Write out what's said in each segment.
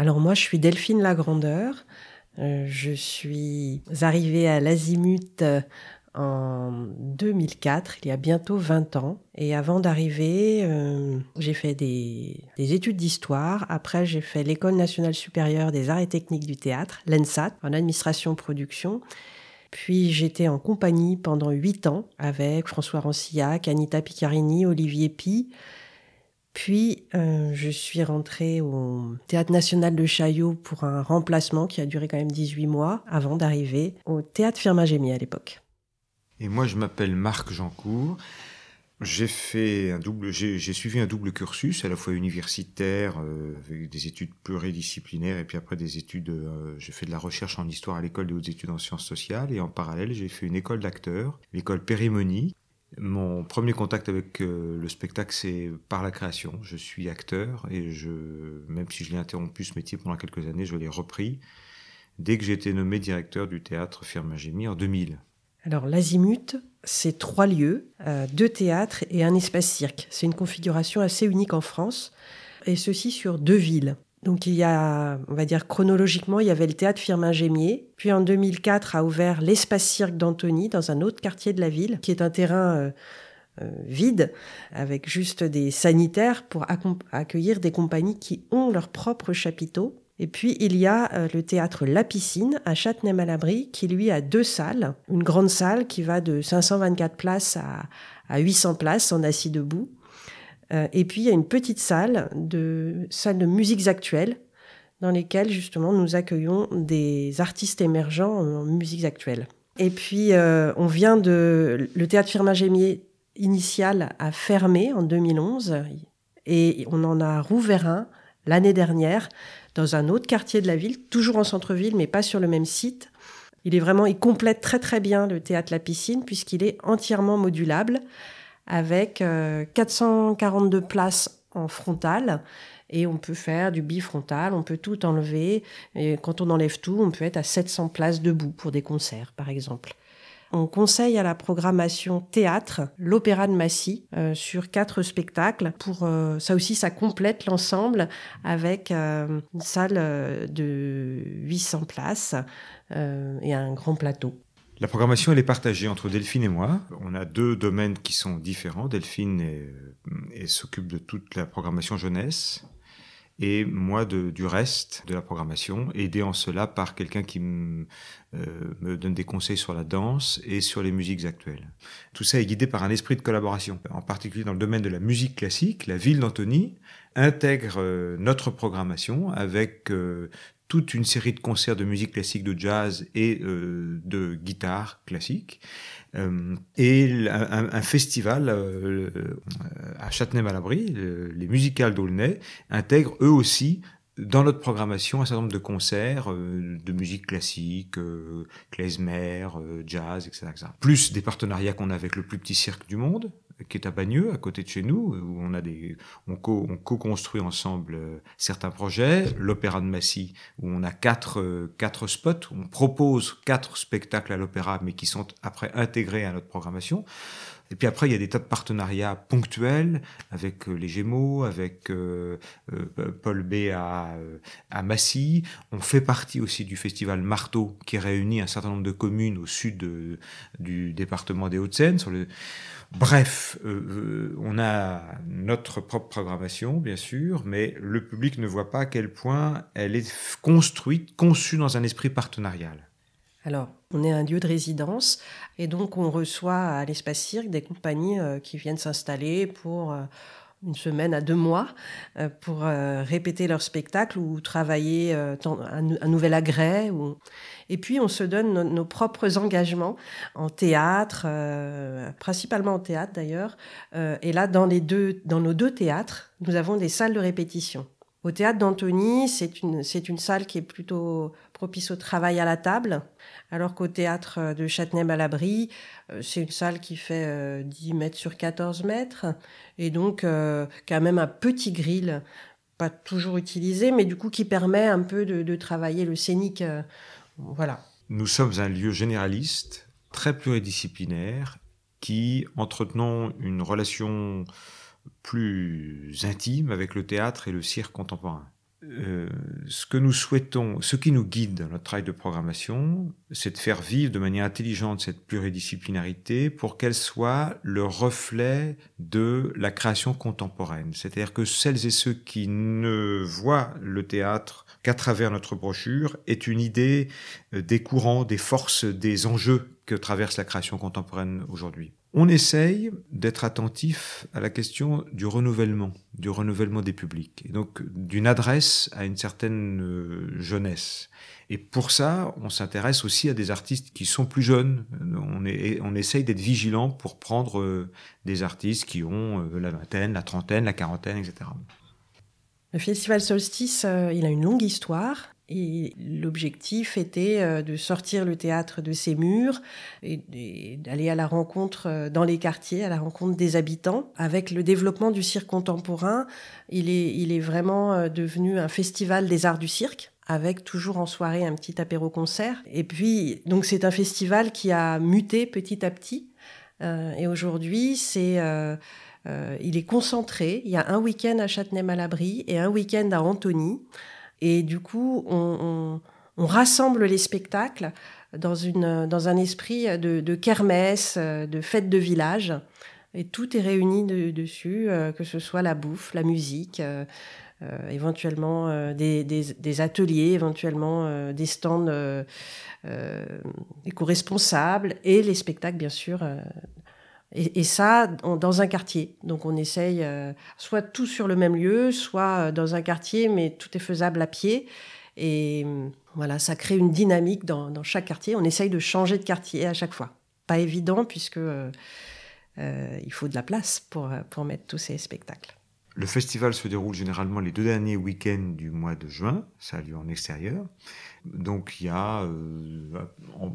Alors moi, je suis Delphine Lagrandeur. Euh, je suis arrivée à l'Azimut euh, en 2004, il y a bientôt 20 ans. Et avant d'arriver, euh, j'ai fait des, des études d'histoire. Après, j'ai fait l'École nationale supérieure des arts et techniques du théâtre, l'ENSAT, en administration production. Puis j'étais en compagnie pendant 8 ans avec François Rancillac, Anita Piccarini, Olivier Pi. Puis euh, je suis rentrée au Théâtre national de Chaillot pour un remplacement qui a duré quand même 18 mois avant d'arriver au Théâtre Firmin-Gémier à l'époque. Et moi je m'appelle Marc Jancourt. J'ai fait un double, j'ai suivi un double cursus, à la fois universitaire, euh, avec des études pluridisciplinaires, et puis après des études, euh, j'ai fait de la recherche en histoire à l'école des hautes études en sciences sociales, et en parallèle, j'ai fait une école d'acteurs, l'école Périmonie. Mon premier contact avec euh, le spectacle, c'est par la création. Je suis acteur, et je, même si je l'ai interrompu ce métier pendant quelques années, je l'ai repris dès que j'ai été nommé directeur du théâtre Firmin-Gémy en 2000. Alors l'Azimut, c'est trois lieux, euh, deux théâtres et un espace cirque. C'est une configuration assez unique en France, et ceci sur deux villes. Donc il y a, on va dire chronologiquement, il y avait le théâtre Firmin-Gémier, puis en 2004 a ouvert l'espace cirque d'Antony dans un autre quartier de la ville, qui est un terrain euh, euh, vide, avec juste des sanitaires pour accueillir des compagnies qui ont leur propre chapiteau. Et puis il y a euh, le théâtre La Piscine à Châtenay-Malabry qui lui a deux salles, une grande salle qui va de 524 places à, 800 places en assis debout. Euh, et puis il y a une petite salle de salle de musiques actuelles dans lesquelles justement nous accueillons des artistes émergents en musiques actuelles. Et puis euh, on vient de le théâtre Firmin Gémier initial a fermé en 2011 et on en a rouvert un l'année dernière dans un autre quartier de la ville, toujours en centre-ville, mais pas sur le même site. Il est vraiment, il complète très très bien le théâtre La Piscine puisqu'il est entièrement modulable avec 442 euh, places en frontal et on peut faire du bifrontal, on peut tout enlever. Et quand on enlève tout, on peut être à 700 places debout pour des concerts, par exemple. On conseille à la programmation théâtre l'Opéra de Massy euh, sur quatre spectacles. Pour euh, ça aussi, ça complète l'ensemble avec une salle de 800 places et un grand plateau. La programmation, elle est partagée entre Delphine et moi. On a deux domaines qui sont différents. Delphine s'occupe de toute la programmation jeunesse et moi du reste de la programmation, aidé en cela par quelqu'un qui me, euh, me donne des conseils sur la danse et sur les musiques actuelles. Tout ça est guidé par un esprit de collaboration. En particulier dans le domaine de la musique classique, la ville d'Antony intègre euh, notre programmation avec euh, toute une série de concerts de musique classique, de jazz et euh, de guitare classique. Euh, et un, festival euh, à Châtenay-Malabry, les musicales d'Aulnay, intègrent eux aussi dans notre programmation un certain nombre de concerts de musique classique, klezmer, jazz, etc. Plus des partenariats qu'on a avec le plus petit cirque du monde, qui est à Bagneux, à côté de chez nous, où on a des, on co-construit ensemble euh, certains projets. L'Opéra de Massy, où on a quatre, euh, quatre spots, on propose quatre spectacles à l'opéra, mais qui sont après intégrés à notre programmation. Et puis après, il y a des tas de partenariats ponctuels avec euh, les Gémeaux, avec Paul B à, à Massy. On fait partie aussi du festival Marteau, qui réunit un certain nombre de communes au sud du département des Hauts-de-Seine. Bref, euh, euh, on a notre propre programmation, bien sûr, mais le public ne voit pas à quel point elle est construite, conçue dans un esprit partenarial. Alors, on est un lieu de résidence et donc on reçoit à l'espace cirque des compagnies euh, qui viennent s'installer pour une semaine à deux mois pour répéter leur spectacle ou travailler un, nouvel agrès. Et puis, on se donne nos, propres engagements en théâtre, euh, principalement en théâtre d'ailleurs. Euh, et là, dans, dans nos deux théâtres, nous avons des salles de répétition. Au théâtre d'Antony, c'est une, une salle qui est plutôt propice au travail à la table, alors qu'au théâtre de Châtenay-Malabry, euh, c'est une salle qui fait 10 mètres sur 14 mètres, et donc quand même un petit grill, pas toujours utilisé, mais du coup qui permet un peu de, travailler le scénique voilà. Nous sommes un lieu généraliste, très pluridisciplinaire, qui, entretenant une relation plus intime avec le théâtre et le cirque contemporain. euh, ce que nous souhaitons, ce qui nous guide dans notre travail de programmation, c'est de faire vivre de manière intelligente cette pluridisciplinarité pour qu'elle soit le reflet de la création contemporaine. C'est-à-dire que celles et ceux qui ne voient le théâtre qu'à travers notre brochure est une idée euh, des courants, des forces, des enjeux que traverse la création contemporaine aujourd'hui. On essaye d'être attentif à la question du renouvellement, du renouvellement des publics, et donc d'une adresse à une certaine euh, jeunesse. Et pour ça, on s'intéresse aussi à des artistes qui sont plus jeunes. On, on essaye d'être vigilant pour prendre euh, des artistes qui ont euh, la vingtaine, la trentaine, la quarantaine, etc. Le festival Solstice, il a une longue histoire. Et l'objectif était euh, de sortir le théâtre de ses murs et, d'aller à la rencontre euh, dans les quartiers, à la rencontre des habitants. Avec le développement du cirque contemporain, il est, vraiment euh, devenu un festival des arts du cirque avec toujours en soirée un petit apéro-concert. Et puis, donc c'est un festival qui a muté petit à petit. et aujourd'hui, c'est... il est concentré. Il y a un week-end à Châtenay-Malabry et un week-end à Antony. Et du coup, on, rassemble les spectacles dans, une, dans un esprit de, de, kermesse, de fête de village. Et tout est réuni dessus, euh, que ce soit la bouffe, la musique, euh, euh, éventuellement des, des, ateliers, éventuellement des stands éco-responsables et les spectacles, bien sûr, et, ça, dans un quartier. Donc on essaye euh, soit tout sur le même lieu, soit euh, dans un quartier, mais tout est faisable à pied. Et mm, voilà, ça crée une dynamique dans, chaque quartier. On essaye de changer de quartier à chaque fois. Pas évident puisque euh, il faut de la place pour, pour mettre tous ces spectacles. Le festival se déroule généralement les deux derniers week-ends du mois de juin. Ça a lieu en extérieur. Donc il y a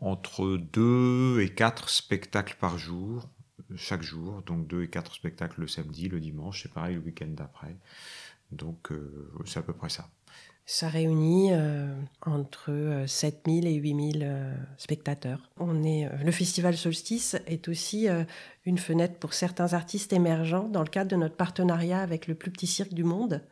entre deux et quatre spectacles par jour chaque jour, donc deux et quatre spectacles le samedi, le dimanche, c'est pareil le week-end d'après. Donc euh, c'est à peu près ça. Ça réunit euh, entre 7000 euh, et 8000 spectateurs. On est, le festival Solstice est aussi une fenêtre pour certains artistes émergents dans le cadre de notre partenariat avec le plus petit cirque du monde,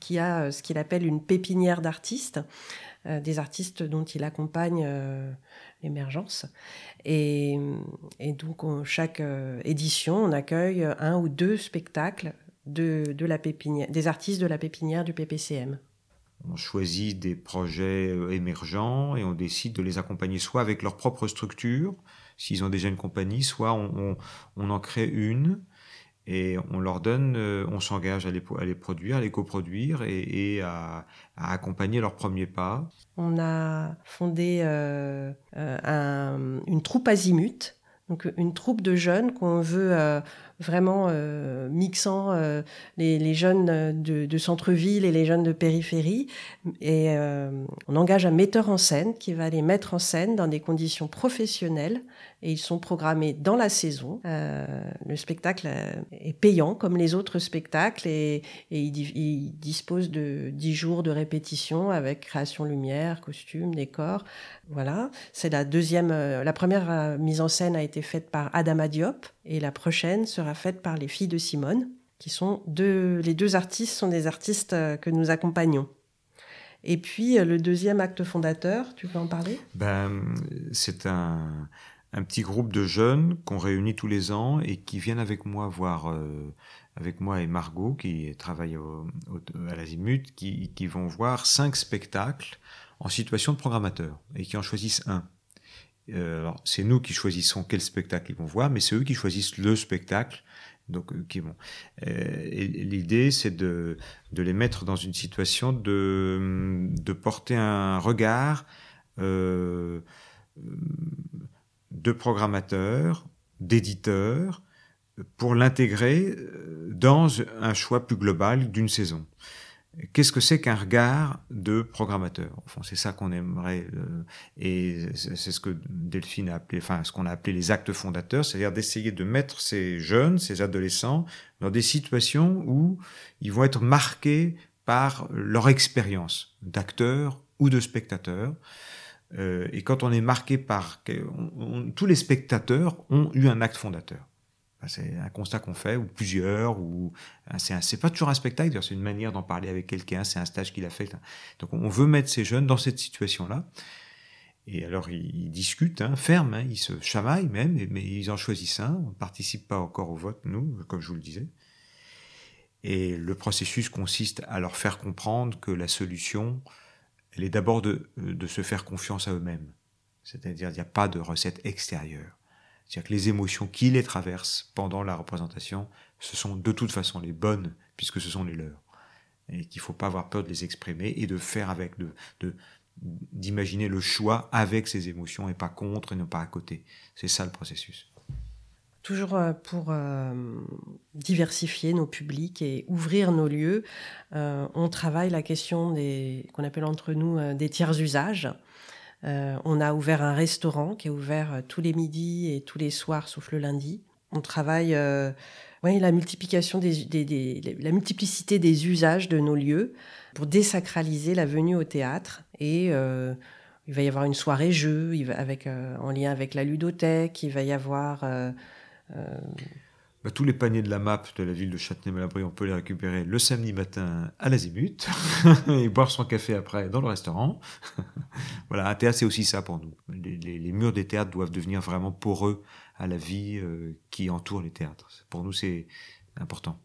qui a ce qu'il appelle une pépinière d'artistes, des artistes dont il accompagne l'émergence. Et, donc, chaque euh, édition, on accueille un ou deux spectacles de, la pépinière, des artistes de la pépinière du PPCM. On choisit des projets euh, émergents et on décide de les accompagner soit avec leur propre structure, s'ils ont déjà une compagnie, soit on en crée une et on leur donne, euh, on s'engage à les, produire, à les coproduire et, à, accompagner leurs premiers pas. On a fondé euh, euh un, une troupe azimut, donc une troupe de jeunes qu'on veut vraiment euh, mixant euh, les, les, jeunes de, de centre-ville et les jeunes de périphérie. Et on engage un metteur en scène qui va les mettre en scène dans des conditions professionnelles et ils sont programmés dans la saison. Euh, le spectacle euh, est payant comme les autres spectacles et, et il, dispose de 10 jours de répétition avec création lumière, costume, décor. Voilà, c'est la deuxième. Euh, la première mise en scène a été faite par Adama Diop et la prochaine sera faite par les filles de Simone, qui sont deux. Les deux artistes sont des artistes que nous accompagnons. Et puis le deuxième acte fondateur, tu veux en parler? Ben, c'est un un petit groupe de jeunes qu'on réunit tous les ans et qui viennent avec moi voir, euh, avec moi et Margot qui travaille à l'Azimut, qui, qui vont voir cinq spectacles en situation de programmateur et qui en choisissent un. Euh, c'est nous qui choisissons quel spectacle ils vont voir, mais c'est eux qui choisissent le spectacle. Donc, euh, qui vont. L'idée, c'est de, de les mettre dans une situation de, de porter un regard euh, de programmateurs, d'éditeurs, pour l'intégrer euh, dans un choix plus global d'une saison. Qu'est-ce que c'est qu'un regard de programmateur? Enfin, c'est ça qu'on aimerait, euh, et c'est ce que Delphine a appelé, enfin, ce qu'on a appelé les actes fondateurs, c'est-à-dire d'essayer de mettre ces jeunes, ces adolescents, dans des situations où ils vont être marqués par leur expérience d'acteur ou de spectateur, euh, et quand on est marqué par... tous les spectateurs ont eu un acte fondateur. C'est un constat qu'on fait, ou plusieurs, ou c'est pas toujours un spectacle, c'est une manière d'en parler avec quelqu'un, c'est un stage qu'il a fait. Donc on veut mettre ces jeunes dans cette situation-là. Et alors ils, discutent, hein, ferment, hein, ils se chamaillent même, mais ils en choisissent un. On ne participe pas encore au vote, nous, comme je vous le disais. Et le processus consiste à leur faire comprendre que la solution, elle est d'abord de, de se faire confiance à eux-mêmes. C'est-à-dire qu'il n'y a pas de recette extérieure. C'est-à-dire que les émotions qui les traversent pendant la représentation, ce sont de toute façon les bonnes, puisque ce sont les leurs. Et qu'il ne faut pas avoir peur de les exprimer et de faire avec, de, d'imaginer le choix avec ces émotions et pas contre et non pas à côté. C'est ça le processus. Toujours euh, pour euh, diversifier nos publics et ouvrir nos lieux, euh, on travaille la question qu'on appelle entre nous des tiers usages. On a ouvert un restaurant qui est ouvert tous les midis et tous les soirs, sauf le lundi. On travaille la multiplication la multiplicité des usages de nos lieux pour désacraliser la venue au théâtre. Et euh, il va y avoir une soirée jeu avec, euh, en lien avec la ludothèque. Il va y avoir. Euh, bah, tous les paniers de la map de la ville de Châtenay-Malabry, on peut les récupérer le samedi matin à l'Azimut et boire son café après dans le restaurant. voilà, un théâtre, c'est aussi ça pour nous. Les, murs des théâtres doivent devenir vraiment poreux à la vie qui entoure les théâtres. Pour nous, c'est important.